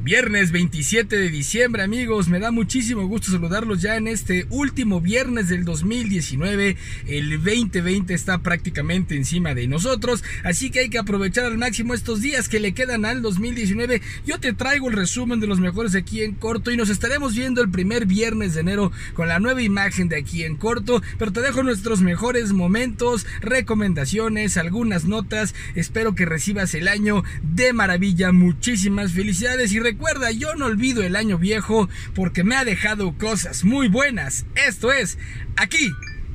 Viernes 27 de diciembre amigos, me da muchísimo gusto saludarlos ya en este último viernes del 2019. El 2020 está prácticamente encima de nosotros, así que hay que aprovechar al máximo estos días que le quedan al 2019. Yo te traigo el resumen de los mejores aquí en corto y nos estaremos viendo el primer viernes de enero con la nueva imagen de aquí en corto, pero te dejo nuestros mejores momentos, recomendaciones, algunas notas. Espero que recibas el año de maravilla, muchísimas felicidades y recuerda, yo no olvido el año viejo porque me ha dejado cosas muy buenas. Esto es aquí,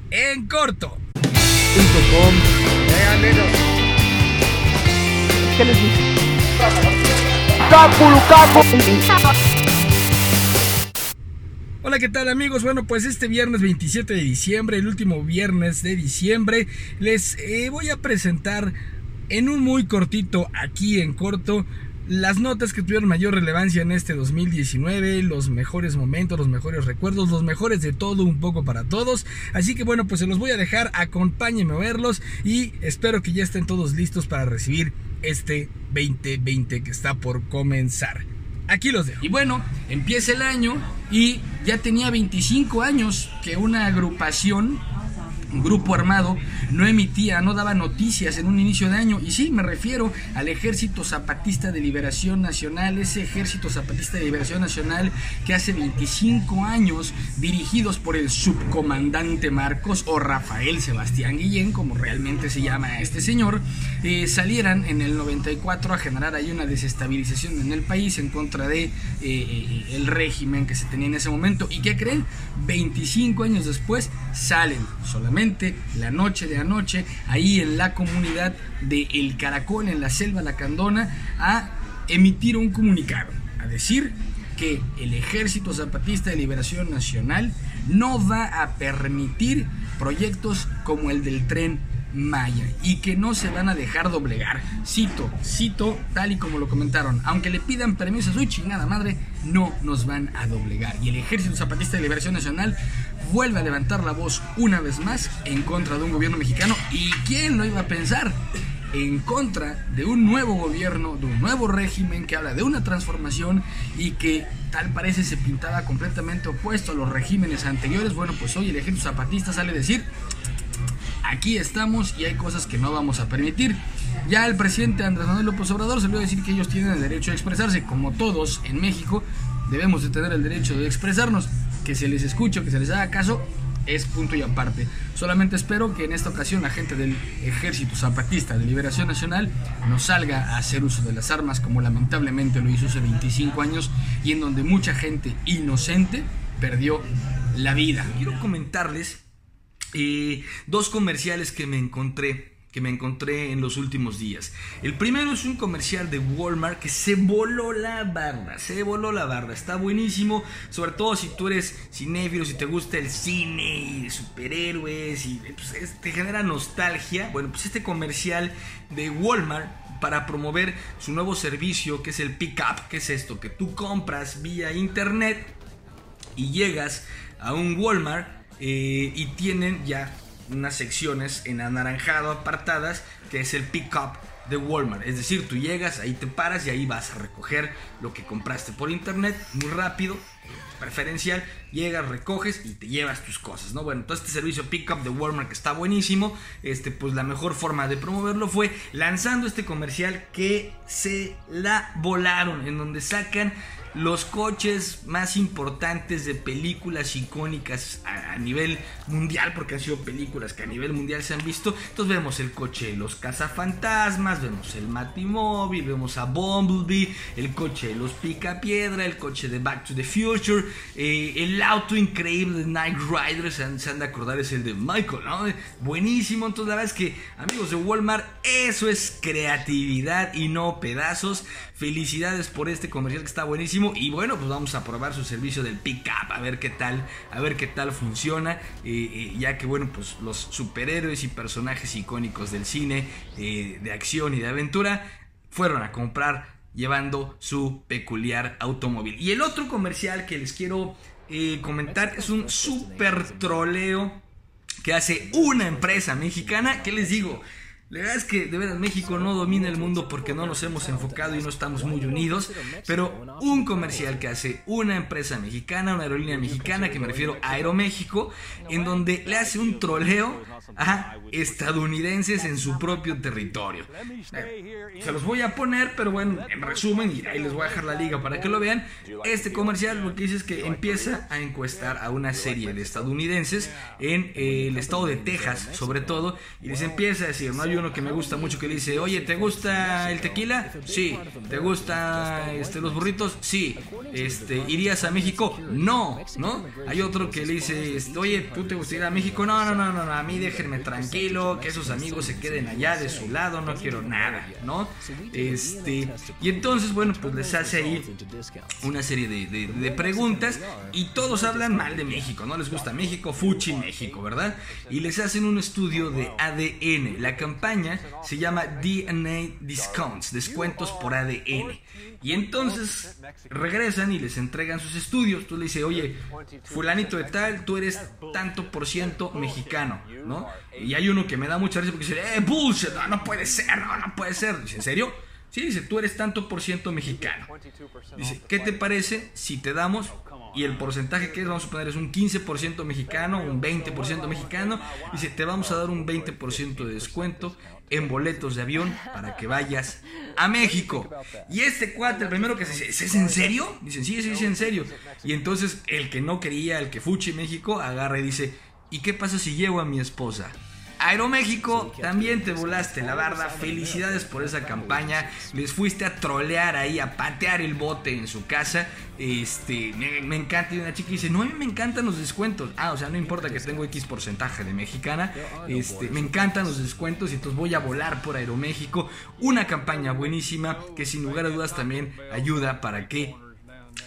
en corto. ¿Qué les dije? Hola, ¿qué tal amigos? Bueno, pues este viernes 27 de diciembre, el último viernes de diciembre, les eh, voy a presentar en un muy cortito, aquí en corto, las notas que tuvieron mayor relevancia en este 2019, los mejores momentos, los mejores recuerdos, los mejores de todo, un poco para todos. Así que bueno, pues se los voy a dejar, acompáñenme a verlos y espero que ya estén todos listos para recibir este 2020 que está por comenzar. Aquí los dejo. Y bueno, empieza el año y ya tenía 25 años que una agrupación grupo armado no emitía, no daba noticias en un inicio de año. Y sí, me refiero al Ejército Zapatista de Liberación Nacional, ese Ejército Zapatista de Liberación Nacional que hace 25 años, dirigidos por el subcomandante Marcos o Rafael Sebastián Guillén, como realmente se llama este señor, eh, salieran en el 94 a generar ahí una desestabilización en el país en contra de eh, eh, el régimen que se tenía en ese momento. ¿Y qué creen? 25 años después salen solamente la noche de anoche, ahí en la comunidad de El Caracol, en la selva Lacandona, a emitir un comunicado, a decir que el Ejército Zapatista de Liberación Nacional no va a permitir proyectos como el del tren Maya y que no se van a dejar doblegar. Cito, cito, tal y como lo comentaron, aunque le pidan permiso a su chingada madre, no nos van a doblegar. Y el Ejército Zapatista de Liberación Nacional vuelve a levantar la voz una vez más en contra de un gobierno mexicano. ¿Y quién lo iba a pensar? en contra de un nuevo gobierno, de un nuevo régimen que habla de una transformación y que tal parece se pintaba completamente opuesto a los regímenes anteriores. Bueno, pues hoy el ejército zapatista sale a decir, aquí estamos y hay cosas que no vamos a permitir. Ya el presidente Andrés Manuel López Obrador salió a decir que ellos tienen el derecho a expresarse, como todos en México debemos de tener el derecho de expresarnos, que se les escuche, que se les haga caso, es punto y aparte. Solamente espero que en esta ocasión la gente del Ejército Zapatista de Liberación Nacional nos salga a hacer uso de las armas como lamentablemente lo hizo hace 25 años y en donde mucha gente inocente perdió la vida. Quiero comentarles eh, dos comerciales que me encontré que me encontré en los últimos días. El primero es un comercial de Walmart que se voló la barra, se voló la barra, está buenísimo, sobre todo si tú eres cinéfilo, si te gusta el cine y superhéroes y pues, te genera nostalgia. Bueno, pues este comercial de Walmart para promover su nuevo servicio que es el Pickup, que es esto, que tú compras vía internet y llegas a un Walmart eh, y tienen ya unas secciones en anaranjado apartadas que es el pick-up de Walmart. Es decir, tú llegas, ahí te paras y ahí vas a recoger lo que compraste por internet muy rápido, preferencial, llegas, recoges y te llevas tus cosas, ¿no? Bueno, todo este servicio Pickup de Walmart que está buenísimo, este, pues la mejor forma de promoverlo fue lanzando este comercial que se la volaron, en donde sacan los coches más importantes de películas icónicas a, nivel mundial, porque han sido películas que a nivel mundial se han visto. Entonces vemos el coche de los cazafantasmas, vemos el Matimóvil, vemos a Bumblebee, el coche de los Picapiedra, el coche de Back to the Future, eh, el auto increíble de Night Rider, se han, de acordar, es el de Michael, ¿no? Buenísimo, entonces la verdad es que, amigos de Walmart, eso es creatividad y no pedazos. Felicidades por este comercial que está buenísimo. Y bueno, pues vamos a probar su servicio del pick-up. A ver qué tal. A ver qué tal funciona. Eh, eh, ya que bueno, pues los superhéroes y personajes icónicos del cine, eh, de acción y de aventura, fueron a comprar llevando su peculiar automóvil. Y el otro comercial que les quiero comentar es un super troleo que hace una empresa mexicana. ¿Qué les digo? La verdad es que de veras México no domina el mundo porque no nos hemos enfocado y no estamos muy unidos, pero un comercial que hace una empresa mexicana, una aerolínea mexicana, que me refiero a Aeroméxico, en donde le hace un troleo a estadounidenses en su propio territorio. Se los voy a poner, pero bueno, en resumen, y ahí les voy a dejar la liga para que lo vean. Este comercial lo que dice es que empieza a encuestar a una serie de estadounidenses en el estado de Texas, sobre todo, y les empieza a decir, no hay uno que me gusta mucho que le dice, oye, ¿te gusta el tequila? Sí. ¿Te gusta este, los burritos? Sí. Este, ¿Irías a México? No, ¿no? Hay otro que le dice, este, oye, ¿tú te gustaría ir a México? No, no, no, no, no, a mí déjenme tranquilo, que esos amigos se queden allá de su lado, no quiero nada, ¿no? Este, y entonces, bueno, pues les hace ahí una serie de, de preguntas y todos hablan mal de México, ¿no? Les gusta México, Fuchi México, ¿verdad? Y les hacen un estudio de ADN. La campaña se llama DNA Discounts, descuentos por ADN. Y entonces regresan y les entregan sus estudios. Tú le dices, oye, fulanito de tal, tú eres tanto por ciento mexicano, ¿no? Y hay uno que me da mucha risa porque dice, eh, bullshit, no, no puede ser, no, no puede ser. Dice, ¿en serio? Sí, dice, tú eres tanto por ciento mexicano. Dice, ¿qué te parece si te damos y el porcentaje que es, vamos a poner, es un 15% mexicano, un 20% mexicano, dice, te vamos a dar un 20% de descuento en boletos de avión para que vayas a México. Y este cuate, el primero que se dice, ¿es en serio? Dicen, sí, sí, sí, en serio. Y entonces el que no quería, el que fuchi México, agarra y dice, ¿y qué pasa si llevo a mi esposa? Aeroméxico, también te volaste la barda. Felicidades por esa campaña. Les fuiste a trolear ahí, a patear el bote en su casa. Este, me, encanta. Y una chica dice: No, a mí me encantan los descuentos. Ah, o sea, no importa que tengo X porcentaje de mexicana. Este, me encantan los descuentos y entonces voy a volar por Aeroméxico. Una campaña buenísima que sin lugar a dudas también ayuda para que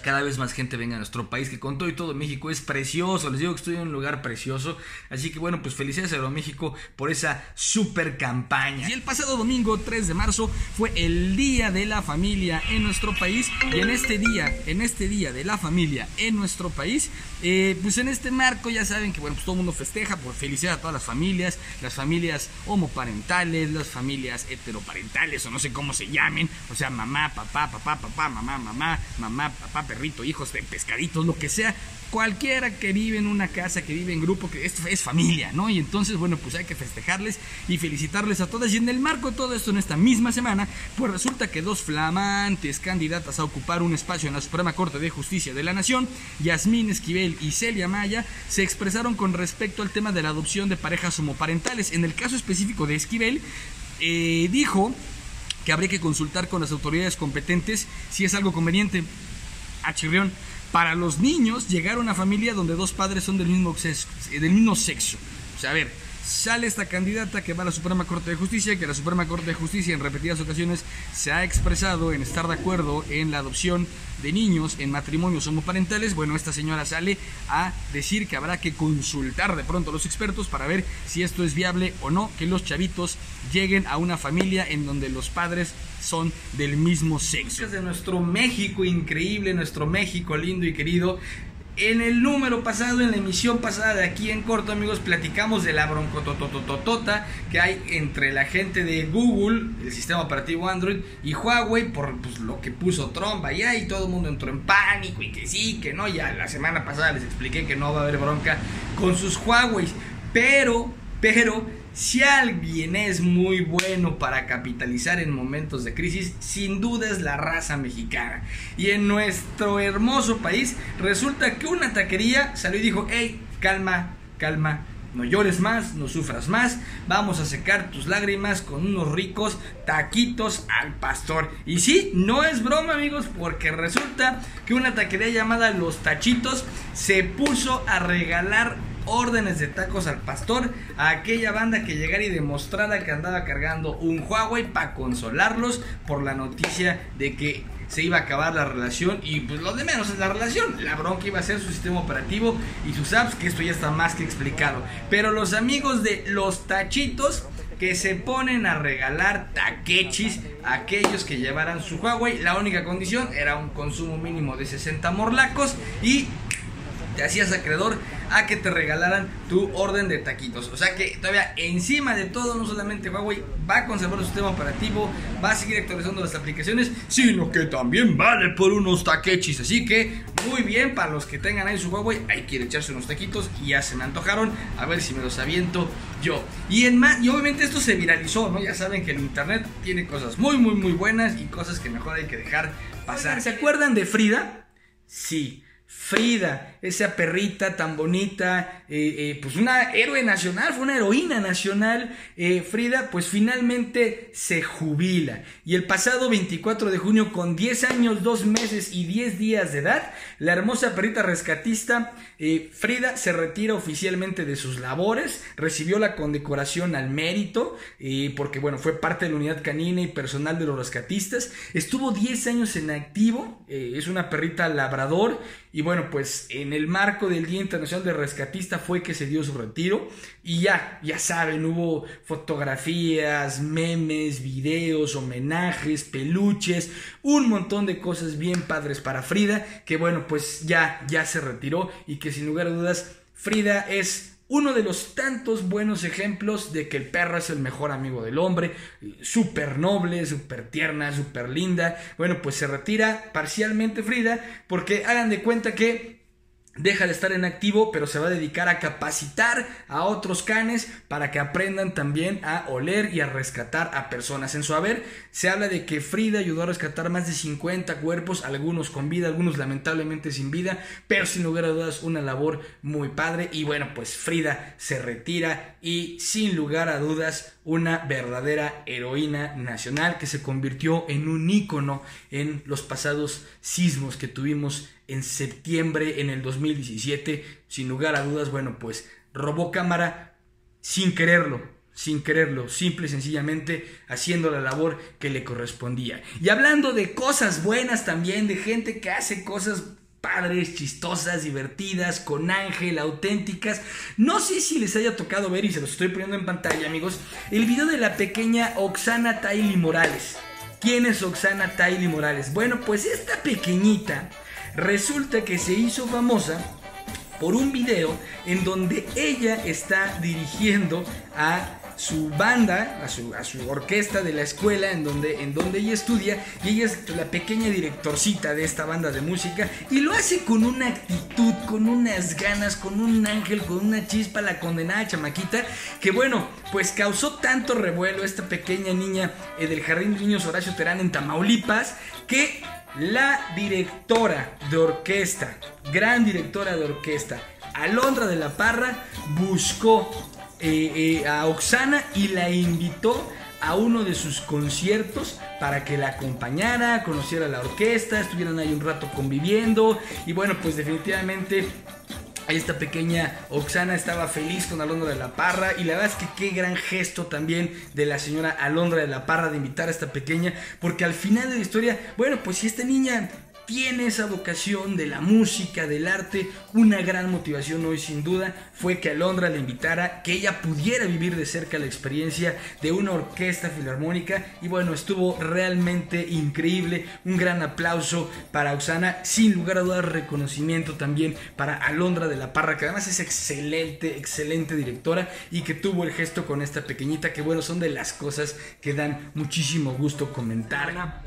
cada vez más gente venga a nuestro país, que con todo y todo México es precioso, les digo que estoy en un lugar precioso, así que bueno, pues felicidades a Aeroméxico por esa super campaña. Y el pasado domingo 3 de marzo fue el Día de la Familia en nuestro país. Y en este día, en este Día de la Familia en nuestro país, eh, pues en este marco ya saben que bueno, pues todo el mundo festeja por felicidad a todas las familias, las familias homoparentales, las familias heteroparentales o no sé cómo se llamen, o sea, mamá, papá, papá, papá, mamá, mamá, mamá, papá, perrito, hijos de pescaditos, lo que sea, cualquiera que vive en una casa, que vive en grupo, que esto es familia, ¿no? Y entonces, bueno, pues hay que festejarles y felicitarles a todas. Y en el marco de todo esto, en esta misma semana, pues resulta que dos flamantes candidatas a ocupar un espacio en la Suprema Corte de Justicia de la Nación, Yasmín Esquivel y Celia Maya, se expresaron con respecto al tema de la adopción de parejas homoparentales. En el caso específico de Esquivel, eh, dijo que habría que consultar con las autoridades competentes si es algo conveniente a Chirrión. Para los niños, llegar a una familia donde dos padres son del mismo sexo. Del mismo sexo. O sea, a ver, sale esta candidata que va a la Suprema Corte de Justicia, que la Suprema Corte de Justicia en repetidas ocasiones se ha expresado en estar de acuerdo en la adopción de niños en matrimonios homoparentales. Bueno, esta señora sale a decir que habrá que consultar de pronto a los expertos para ver si esto es viable o no, que los chavitos lleguen a una familia en donde los padres son del mismo sexo. De nuestro México increíble, nuestro México lindo y querido, en el número pasado, en la emisión pasada de aquí en corto, amigos, platicamos de la broncototototota que hay entre la gente de Google, el sistema operativo Android, y Huawei por pues, lo que puso Trump allá y todo el mundo entró en pánico y que sí, que no. Ya la semana pasada les expliqué que no va a haber bronca con sus Huawei. Pero, pero, si alguien es muy bueno para capitalizar en momentos de crisis, sin duda es la raza mexicana. Y en nuestro hermoso país resulta que una taquería salió y dijo, hey, calma, calma, no llores más, no sufras más, vamos a secar tus lágrimas con unos ricos taquitos al pastor. Y sí, no es broma amigos, porque resulta que una taquería llamada Los Tachitos se puso a regalar órdenes de tacos al pastor a aquella banda que llegara y demostrara que andaba cargando un Huawei para consolarlos por la noticia de que se iba a acabar la relación y pues lo de menos es la relación. La bronca iba a ser su sistema operativo y sus apps, que esto ya está más que explicado. Pero los amigos de los tachitos que se ponen a regalar taquechis a aquellos que llevaran su Huawei. La única condición era un consumo mínimo de 60 morlacos y te hacías acreedor a que te regalaran tu orden de taquitos. O sea que todavía encima de todo, no solamente Huawei va a conservar su sistema operativo, va a seguir actualizando las aplicaciones, sino que también vale por unos taquechis. Así que muy bien para los que tengan ahí su Huawei, ahí quiere echarse unos taquitos y ya se me antojaron. A ver si me los aviento yo. Y, en más, y obviamente esto se viralizó, ¿no? Ya saben que el internet tiene cosas muy, muy, muy buenas y cosas que mejor hay que dejar pasar. ¿Se acuerdan de Frida? Sí. Frida, esa perrita tan bonita, eh, eh, pues una héroe nacional, fue una heroína nacional. Eh, Frida, pues finalmente se jubila. Y el pasado 24 de junio, con 10 años, 2 meses y 10 días de edad, la hermosa perrita rescatista Frida se retira oficialmente de sus labores, recibió la condecoración al mérito, porque bueno, fue parte de la unidad canina y personal de los rescatistas. Estuvo 10 años en activo, es una perrita labrador y bueno, pues en el marco del Día Internacional de Rescatista fue que se dio su retiro. Y ya, ya saben, hubo fotografías, memes, videos, homenajes, peluches, un montón de cosas bien padres para Frida. Que bueno, pues ya, ya se retiró y que sin lugar a dudas, Frida es uno de los tantos buenos ejemplos de que el perro es el mejor amigo del hombre, súper noble, súper tierna, súper linda. Bueno, pues se retira parcialmente Frida porque hagan de cuenta que deja de estar en activo, pero se va a dedicar a capacitar a otros canes para que aprendan también a oler y a rescatar a personas. En su haber se habla de que Frida ayudó a rescatar más de 50 cuerpos, algunos con vida, algunos lamentablemente sin vida, pero sin lugar a dudas una labor muy padre. Y bueno, pues Frida se retira y sin lugar a dudas una verdadera heroína nacional que se convirtió en un ícono en los pasados sismos que tuvimos en septiembre en el 2017. Sin lugar a dudas, bueno, pues robó cámara sin quererlo, sin quererlo, simple y sencillamente haciendo la labor que le correspondía. Y hablando de cosas buenas también, de gente que hace cosas padres, chistosas, divertidas, con ángel, auténticas. No sé si les haya tocado ver, y se los estoy poniendo en pantalla, amigos, el video de la pequeña Oxana Taily Morales. ¿Quién es Oxana Taily Morales? Bueno, pues esta pequeñita resulta que se hizo famosa por un video en donde ella está dirigiendo a su banda, a su, a su orquesta de la escuela en donde, en donde ella estudia y ella es la pequeña directorcita de esta banda de música y lo hace con una actitud, con unas ganas, con un ángel, con una chispa, la condenada chamaquita, que bueno, pues causó tanto revuelo esta pequeña niña eh, del Jardín de Niños Horacio Terán en Tamaulipas que la directora de orquesta, gran directora de orquesta, Alondra de la Parra, buscó eh, eh, a Oxana y la invitó a uno de sus conciertos para que la acompañara, conociera la orquesta, estuvieran ahí un rato conviviendo. Y bueno, pues definitivamente esta pequeña Oxana estaba feliz con Alondra de la Parra. Y la verdad es que qué gran gesto también de la señora Alondra de la Parra de invitar a esta pequeña porque al final de la historia, bueno, pues si esta niña tiene esa vocación de la música, del arte, una gran motivación hoy sin duda fue que Alondra le invitara, que ella pudiera vivir de cerca la experiencia de una orquesta filarmónica. Y bueno, estuvo realmente increíble, un gran aplauso para Oxana, sin lugar a dudas reconocimiento también para Alondra de la Parra, que además es excelente, excelente directora y que tuvo el gesto con esta pequeñita, que bueno, son de las cosas que dan muchísimo gusto comentar.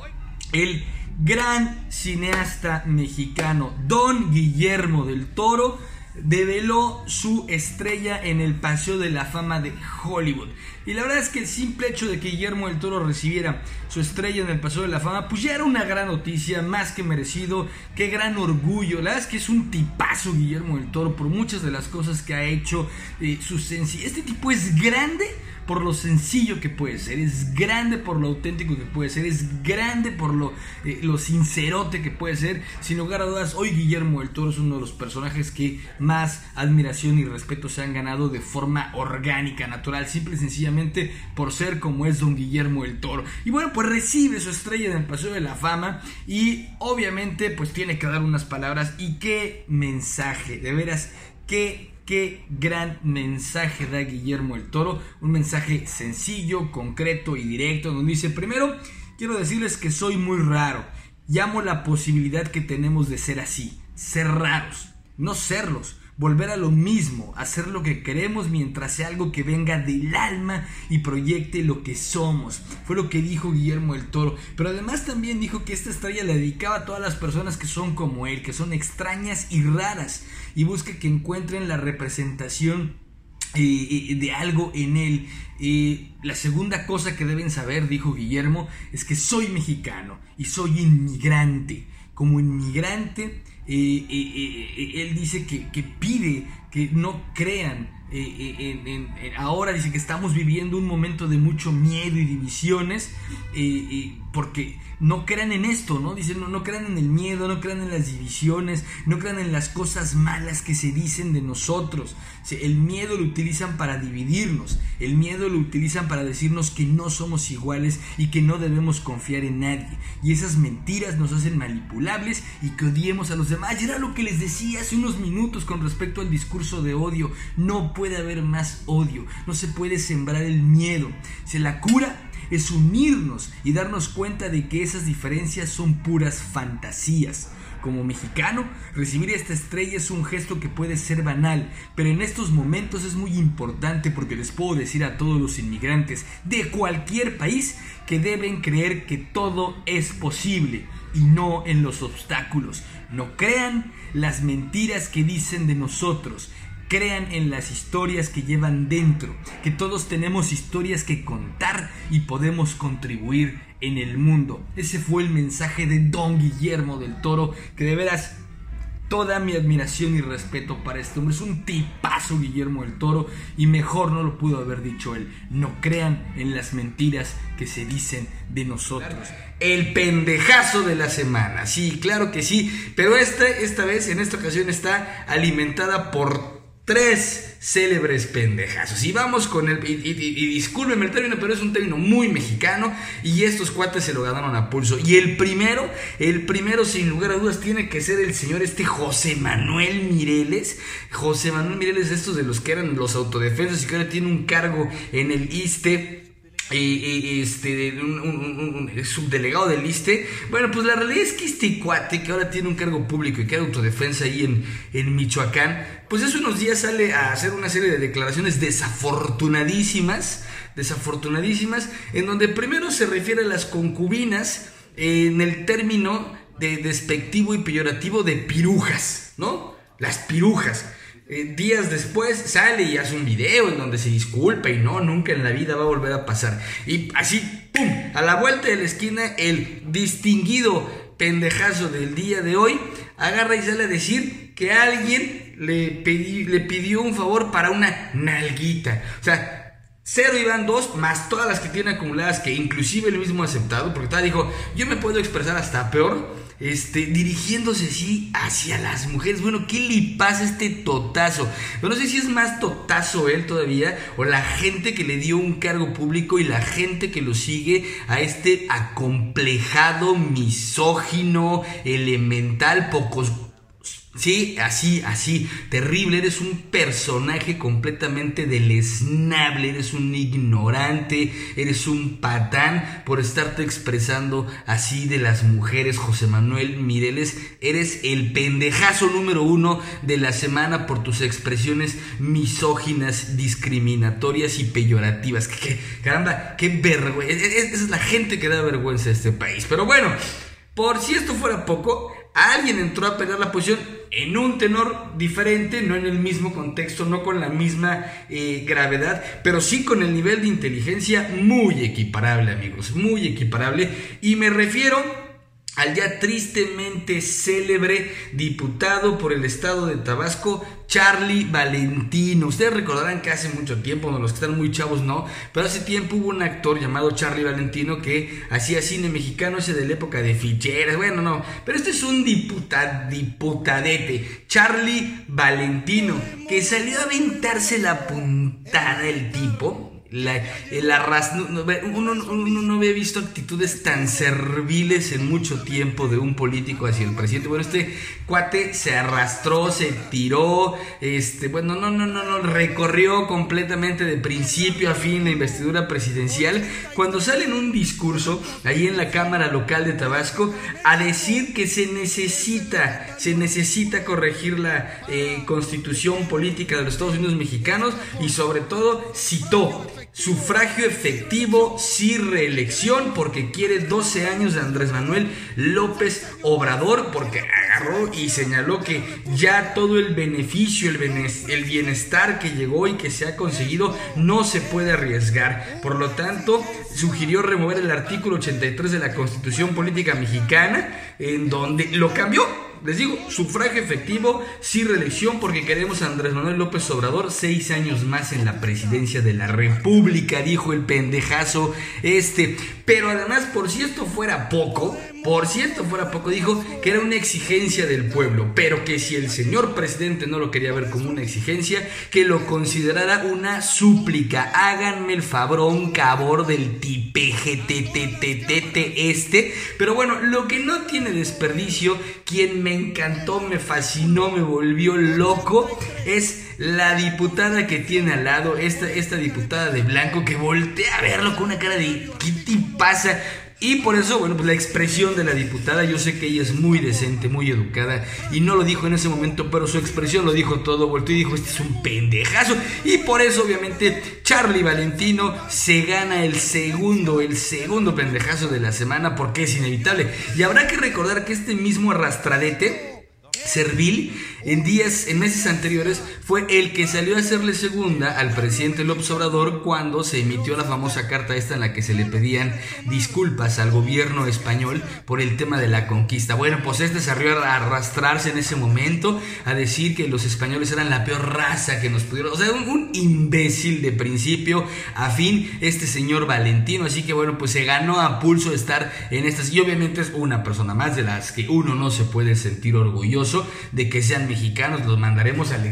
El gran cineasta mexicano Don Guillermo del Toro develó su estrella en el Paseo de la Fama de Hollywood. Y la verdad es que el simple hecho de que Guillermo del Toro recibiera su estrella en el Paseo de la Fama, pues ya era una gran noticia, más que merecido, qué gran orgullo. La verdad es que es un tipazo Guillermo del Toro por muchas de las cosas que ha hecho, eh, su Este tipo es grande por lo sencillo que puede ser, es grande por lo auténtico que puede ser, es grande por lo, eh, lo sincerote que puede ser. Sin lugar a dudas, hoy Guillermo del Toro es uno de los personajes que más admiración y respeto se han ganado de forma orgánica, natural, simple y sencillamente por ser como es don Guillermo del Toro. Y bueno, pues recibe su estrella en el Paseo de la Fama y obviamente pues tiene que dar unas palabras y qué mensaje, de veras, qué Qué gran mensaje da Guillermo el Toro. Un mensaje sencillo, concreto y directo. Donde dice, primero, quiero decirles que soy muy raro. Llamo la posibilidad que tenemos de ser así. Ser raros. No serlos volver a lo mismo, hacer lo que queremos mientras sea algo que venga del alma y proyecte lo que somos. Fue lo que dijo Guillermo el Toro. Pero además también dijo que esta estrella le dedicaba a todas las personas que son como él, que son extrañas y raras, y busca que encuentren la representación eh, eh, de algo en él. Eh, la segunda cosa que deben saber, dijo Guillermo, es que soy mexicano y soy inmigrante. Como inmigrante, él dice que, pide que no crean ahora dice que estamos viviendo un momento de mucho miedo y divisiones porque no crean en esto, ¿no? Dicen, no, no crean en el miedo, no crean en las divisiones, no crean en las cosas malas que se dicen de nosotros. El miedo lo utilizan para dividirnos, el miedo lo utilizan para decirnos que no somos iguales y que no debemos confiar en nadie. Y esas mentiras nos hacen manipulables y que odiemos a los demás. Y era lo que les decía hace unos minutos con respecto al discurso de odio. No puede haber más odio, no se puede sembrar el miedo. Se la cura es unirnos y darnos cuenta de que esas diferencias son puras fantasías. Como mexicano, recibir esta estrella es un gesto que puede ser banal, pero en estos momentos es muy importante porque les puedo decir a todos los inmigrantes de cualquier país que deben creer que todo es posible y no en los obstáculos. No crean las mentiras que dicen de nosotros crean en las historias que llevan dentro, que todos tenemos historias que contar y podemos contribuir en el mundo. Ese fue el mensaje de Don Guillermo del Toro, que de veras toda mi admiración y respeto para este hombre. Es un tipazo Guillermo del Toro y mejor no lo pudo haber dicho él. No crean en las mentiras que se dicen de nosotros. El pendejazo de la semana. Sí, claro que sí. Pero esta, esta vez, en esta ocasión, está alimentada por tres célebres pendejazos. Y vamos con el. Y, y, el término, pero es un término muy mexicano. Y estos cuates se lo ganaron a pulso. Y el primero, el primero, sin lugar a dudas, tiene que ser el señor este José Manuel Mireles. José Manuel Mireles, estos de los que eran los autodefensas y que ahora tiene un cargo en el ISTE y, este, un, subdelegado del ISTE. Bueno, pues la realidad es que este cuate, que ahora tiene un cargo público y que autodefensa ahí en, en Michoacán, pues hace unos días sale a hacer una serie de declaraciones desafortunadísimas, desafortunadísimas, en donde primero se refiere a las concubinas en el término de despectivo y peyorativo de pirujas, ¿no? Las pirujas. Eh, días después sale y hace un video en donde se disculpa y no, nunca en la vida va a volver a pasar. Y así, ¡pum! A la vuelta de la esquina, el distinguido pendejazo del día de hoy agarra y sale a decir que alguien le, le pidió un favor para una nalguita. O sea, cero iban dos, más todas las que tiene acumuladas, que inclusive el mismo aceptado, porque tal dijo, yo me puedo expresar hasta peor este, dirigiéndose así hacia las mujeres. Bueno, ¿qué le pasa este totazo? no sé si es más totazo él todavía o la gente que le dio un cargo público y la gente que lo sigue a este acomplejado, misógino, elemental, pocos Sí, así, así, terrible, eres un personaje completamente deleznable, eres un ignorante, eres un patán por estarte expresando así de las mujeres, José Manuel Mireles, eres el pendejazo número uno de la semana por tus expresiones misóginas, discriminatorias y peyorativas. Que, caramba, qué vergüenza, esa es la gente que da vergüenza a este país. Pero bueno, por si esto fuera poco, alguien entró a pelear la posición en un tenor diferente, no en el mismo contexto, no con la misma eh, gravedad, pero sí con el nivel de inteligencia muy equiparable, amigos, muy equiparable. Y me refiero al ya tristemente célebre diputado por el estado de Tabasco, Charlie Valentino. Ustedes recordarán que hace mucho tiempo, los que están muy chavos no, pero hace tiempo hubo un actor llamado Charlie Valentino que hacía cine mexicano, ese de la época de ficheras, bueno, no, pero este es un diputadete, Charlie Valentino, que salió a aventarse la puntada el tipo La, el arras, uno, no había visto actitudes tan serviles en mucho tiempo de un político hacia el presidente. Bueno, este cuate se arrastró, se tiró, este, bueno, no, no, no, no, recorrió completamente de principio a fin la investidura presidencial. Cuando sale en un discurso ahí en la Cámara Local de Tabasco a decir que se necesita, se necesita corregir la eh, constitución política de los Estados Unidos mexicanos y sobre todo citó Sufragio efectivo, sí reelección, porque quiere 12 años de Andrés Manuel López Obrador, porque agarró y señaló que ya todo el beneficio, el bienestar que llegó y que se ha conseguido no se puede arriesgar. Por lo tanto, sugirió remover el artículo 83 de la Constitución Política Mexicana, en donde lo cambió les digo, sufragio efectivo, sí reelección, porque queremos a Andrés Manuel López Obrador seis años más en la presidencia de la República, dijo el pendejazo este. Pero además, por si esto fuera poco, por si esto fuera poco, dijo que era una exigencia del pueblo, pero que si el señor presidente no lo quería ver como una exigencia, que lo considerara una súplica. Háganme el fabrón cabor del tipejetetetetete este. Pero bueno, lo que no tiene desperdicio, quien me encantó, me fascinó, me volvió loco, es la diputada que tiene al lado, esta, esta diputada de blanco que voltea a verlo con una cara de ¿qué te pasa? Y por eso, bueno, pues la expresión de la diputada, yo sé que ella es muy decente, muy educada, y no lo dijo en ese momento, pero su expresión lo dijo todo, volteó y dijo, este es un pendejazo. Y por eso, obviamente, Charlie Valentino se gana el segundo, el segundo pendejazo de la semana, porque es inevitable. Y habrá que recordar que este mismo arrastradete, Servil en días, en meses anteriores, fue el que salió a hacerle segunda al presidente López Obrador cuando se emitió la famosa carta esta en la que se le pedían disculpas al gobierno español por el tema de la conquista. Bueno, pues este salió a arrastrarse en ese momento a decir que los españoles eran la peor raza que nos pudieron. O sea, un, un imbécil de principio a fin, este señor Valentino. Así que bueno, pues se ganó a pulso estar en estas. Y obviamente es una persona más de las que uno no se puede sentir orgulloso de que sean mexicanos, los mandaremos al,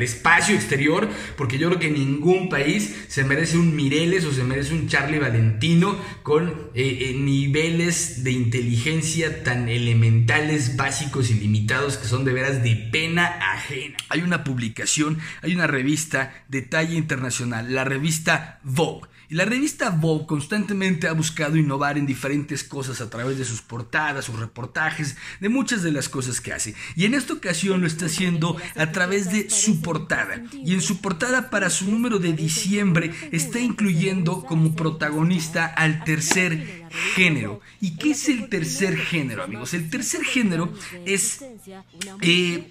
espacio exterior, porque yo creo que ningún país se merece un Mireles o se merece un Charlie Valentino con eh, eh, niveles de inteligencia tan elementales, básicos y limitados que son de veras de pena ajena. Hay una publicación, hay una revista de talla internacional, la revista Vogue y la revista Vogue constantemente ha buscado innovar en diferentes cosas a través de sus portadas, sus reportajes, de muchas de las cosas que hace. Y en esta ocasión lo está haciendo a través de su portada. Y en su portada para su número de diciembre está incluyendo como protagonista al tercer género. ¿Y qué es el tercer género, amigos? El tercer género es eh,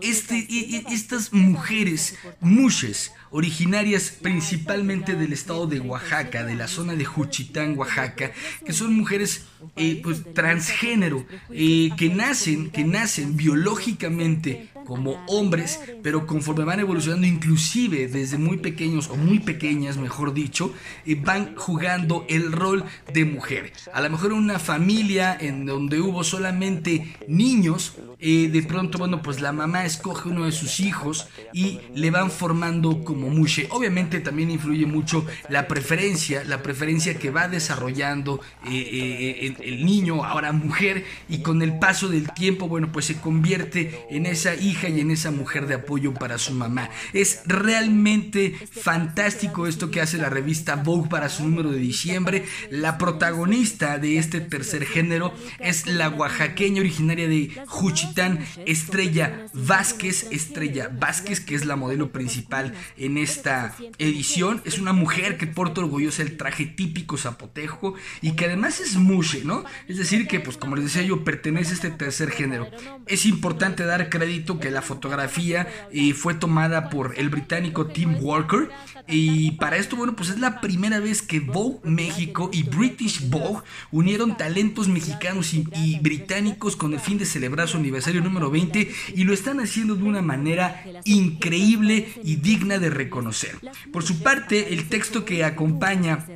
este, estas mujeres, muches, originarias principalmente del estado de Oaxaca, de la zona de Juchitán, Oaxaca, que son mujeres eh, pues, transgénero, eh, que nacen, que nacen biológicamente como hombres, pero conforme van evolucionando, inclusive desde muy pequeños o muy pequeñas, mejor dicho, eh, van jugando el rol de mujer. A lo mejor una familia en donde hubo solamente niños, eh, de pronto, bueno, pues la mamá escoge uno de sus hijos y le van formando como mushe. Obviamente también influye mucho la preferencia, la preferencia que va desarrollando eh, el niño, ahora mujer, y con el paso del tiempo, bueno, pues se convierte en esa hija y en esa mujer de apoyo para su mamá. Es realmente fantástico esto que hace la revista Vogue para su número de diciembre. La protagonista de este tercer género es la oaxaqueña originaria de Juchitán, Estrella Vázquez. Estrella Vázquez, que es la modelo principal en esta edición. Es una mujer que porta orgullosa el traje típico zapotejo y que además es mushe, ¿no? Es decir, que pues como les decía yo, pertenece a este tercer género. Es importante dar crédito que la fotografía eh, fue tomada por el británico Tim Walker. Y para esto, bueno, pues es la primera vez que Vogue México y British Vogue unieron talentos mexicanos y, y británicos con el fin de celebrar su aniversario número 20 y lo están haciendo de una manera increíble y digna de reconocer. Por su parte, el texto que acompaña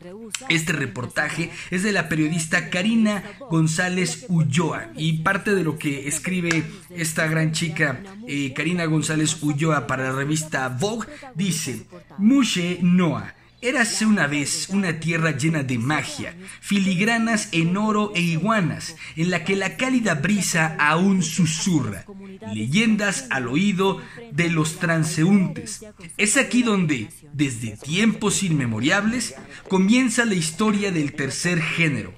este reportaje es de la periodista Karina González Ulloa y parte de lo que escribe esta gran chica eh, Karina González Ulloa para la revista Vogue, dice, Mushe Noah. Érase una vez una tierra llena de magia, filigranas en oro e iguanas, en la que la cálida brisa aún susurra, leyendas al oído de los transeúntes. Es aquí donde, desde tiempos inmemorables, comienza la historia del tercer género,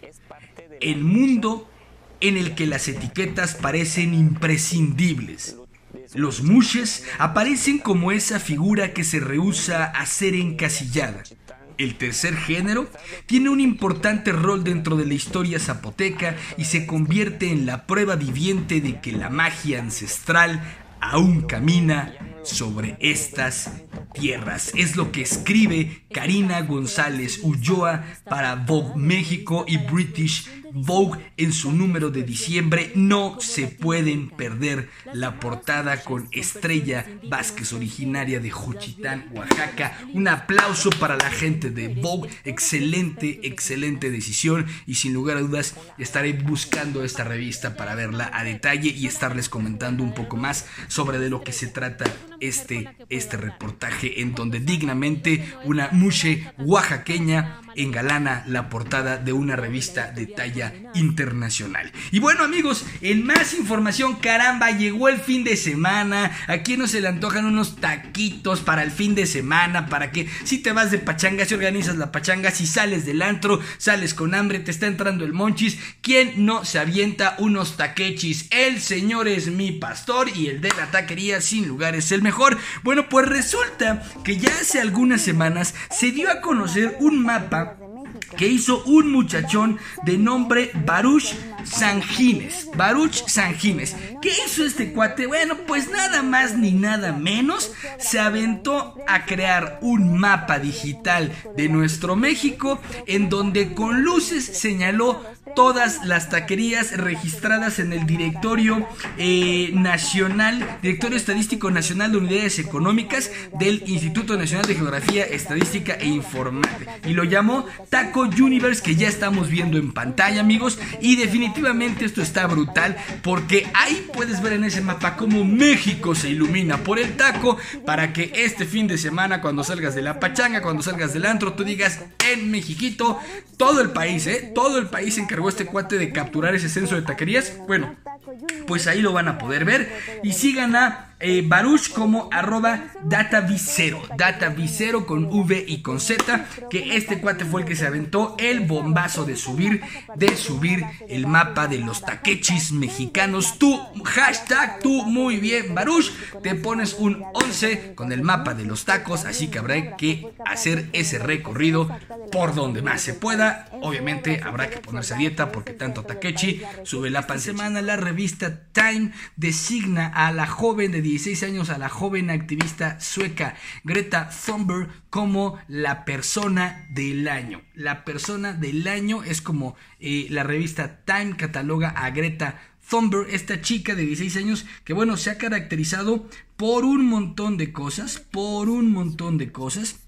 el mundo en el que las etiquetas parecen imprescindibles. Los mushes aparecen como esa figura que se rehúsa a ser encasillada. El tercer género tiene un importante rol dentro de la historia zapoteca y se convierte en la prueba viviente de que la magia ancestral aún camina sobre estas tierras. Es lo que escribe Karina González Ulloa para Vogue México y British Vogue en su número de diciembre. No se pueden perder la portada con Estrella Vázquez, originaria de Juchitán, Oaxaca. Un aplauso para la gente de Vogue. Excelente, excelente decisión. Y sin lugar a dudas, estaré buscando esta revista para verla a detalle y estarles comentando un poco más sobre de lo que se trata este, este reportaje en donde dignamente una mushe oaxaqueña engalana la portada de una revista de talla internacional. Y bueno amigos, en más información, caramba, llegó el fin de semana. Aquí no se le antojan unos taquitos para el fin de semana, para que si te vas de pachanga, si organizas la pachanga, si sales del antro, sales con hambre, te está entrando el monchis, ¿quién no se avienta unos taquechis? El señor es mi pastor y el de la taquería sin lugar es el mejor. Bueno, pues resulta que ya hace algunas semanas se dio a conocer un mapa que hizo un muchachón de nombre Baruch Sangines. Baruch Sangines. ¿Qué hizo este cuate? Bueno, pues nada más ni nada menos se aventó a crear un mapa digital de nuestro México en donde con luces señaló todas las taquerías registradas en el directorio eh, nacional, directorio estadístico nacional de unidades económicas del Instituto Nacional de Geografía, Estadística e Informática. Y lo llamó Taco Universe, que ya estamos viendo en pantalla, amigos. Y definitivamente esto está brutal, porque ahí puedes ver en ese mapa cómo México se ilumina por el taco, para que este fin de semana, cuando salgas de la pachanga, cuando salgas del antro, tú digas en Mexiquito, todo el país, ¿eh? Todo el país encargó este cuate de capturar ese censo de taquerías? Bueno, pues ahí lo van a poder ver. Y sigan a eh, Baruch como arroba datavicero. Datavicero con V y con Z. Que este cuate fue el que se aventó el bombazo de subir, de subir el mapa de los taquechis mexicanos. Tú, hashtag, tú muy bien, Baruch. Te pones un 11 con el mapa de los tacos. Así que habrá que hacer ese recorrido por donde más se pueda. Obviamente habrá que ponerse a dieta porque tanto taquechi sube la pan semana. La revista Time designa a la joven de 16 años a la joven activista sueca Greta Thunberg como la persona del año. La persona del año es como eh, la revista Time cataloga a Greta Thunberg, esta chica de 16 años que bueno, se ha caracterizado por un montón de cosas, por un montón de cosas.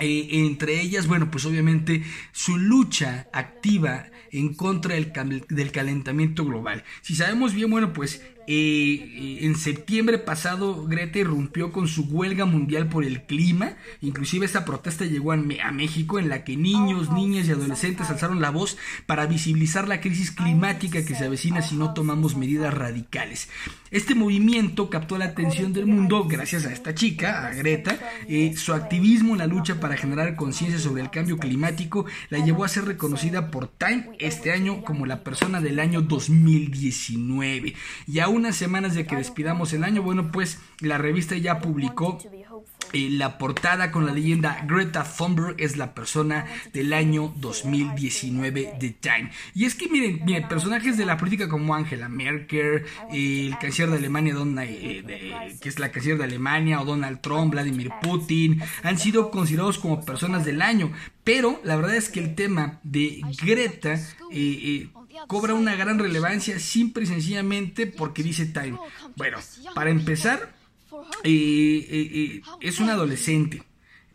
Eh, entre ellas, bueno, pues obviamente su lucha activa en contra del, del calentamiento global. Si sabemos bien, bueno, pues eh, en septiembre pasado Greta irrumpió con su huelga mundial por el clima. Inclusive esta protesta llegó a, México en la que niños, niñas y adolescentes alzaron la voz para visibilizar la crisis climática que se avecina si no tomamos medidas radicales. Este movimiento captó la atención del mundo gracias a esta chica, a Greta. Eh, su activismo en la lucha para generar conciencia sobre el cambio climático la llevó a ser reconocida por Time este año como la persona del año 2019. Y unas semanas de que despidamos el año, bueno, pues la revista ya publicó eh, la portada con la leyenda Greta Thunberg es la persona del año 2019 de Time. Y es que miren, personajes de la política como Angela Merkel, el canciller de Alemania, eh, que es la canciller de Alemania, o Donald Trump, Vladimir Putin, han sido considerados como personas del año. Pero la verdad es que el tema de Greta eh, cobra una gran relevancia simple y sencillamente porque dice Time. Bueno, para empezar, eh, eh, eh, es un adolescente.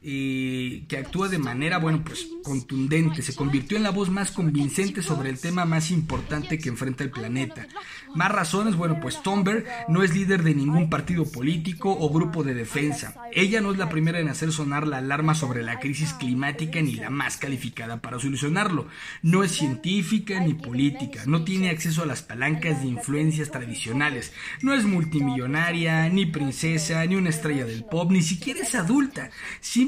Que actúa de manera, bueno, pues contundente, se convirtió en la voz más convincente sobre el tema más importante que enfrenta el planeta. Más razones, bueno, pues Thunberg no es líder de ningún partido político o grupo de defensa. Ella no es la primera en hacer sonar la alarma sobre la crisis climática ni la más calificada para solucionarlo. No es científica ni política, no tiene acceso a las palancas de influencias tradicionales, no es multimillonaria, ni princesa, ni una estrella del pop, ni siquiera es adulta.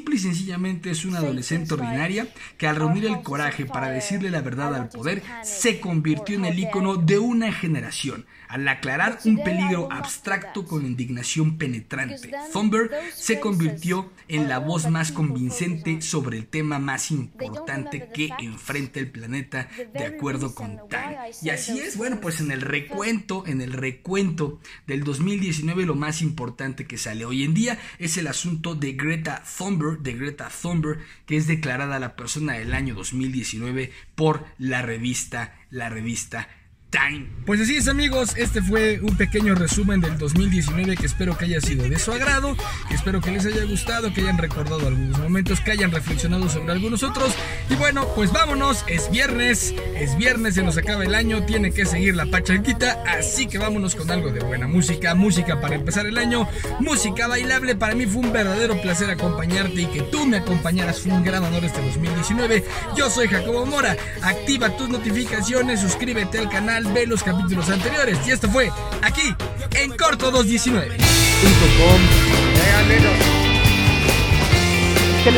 Simple y sencillamente es una adolescente ordinaria que al reunir el coraje para decirle la verdad al poder, se convirtió en el icono de una generación, al aclarar un peligro abstracto con indignación penetrante. Thunberg se convirtió en la voz más convincente sobre el tema más importante que enfrenta el planeta de acuerdo con Time. Y así es, bueno, pues en el recuento, en el recuento del 2019 lo más importante que sale hoy en día es el asunto de Greta Thunberg, de Greta Thunberg, que es declarada la persona del año 2019 por la revista, la revista Pues así es amigos, este fue un pequeño resumen del 2019 que espero que haya sido de su agrado, que espero que les haya gustado, que hayan recordado algunos momentos, que hayan reflexionado sobre algunos otros. Y bueno, pues vámonos, es viernes, es viernes, se nos acaba el año, tiene que seguir la pachanquita, así que vámonos con algo de buena música, música para empezar el año, música bailable, para mí fue un verdadero placer acompañarte y que tú me acompañaras, fue un gran honor este 2019. Yo soy Jacobo Mora, activa tus notificaciones, suscríbete al ve los capítulos anteriores. Y esto fue aquí en Corto 219. ¿Qué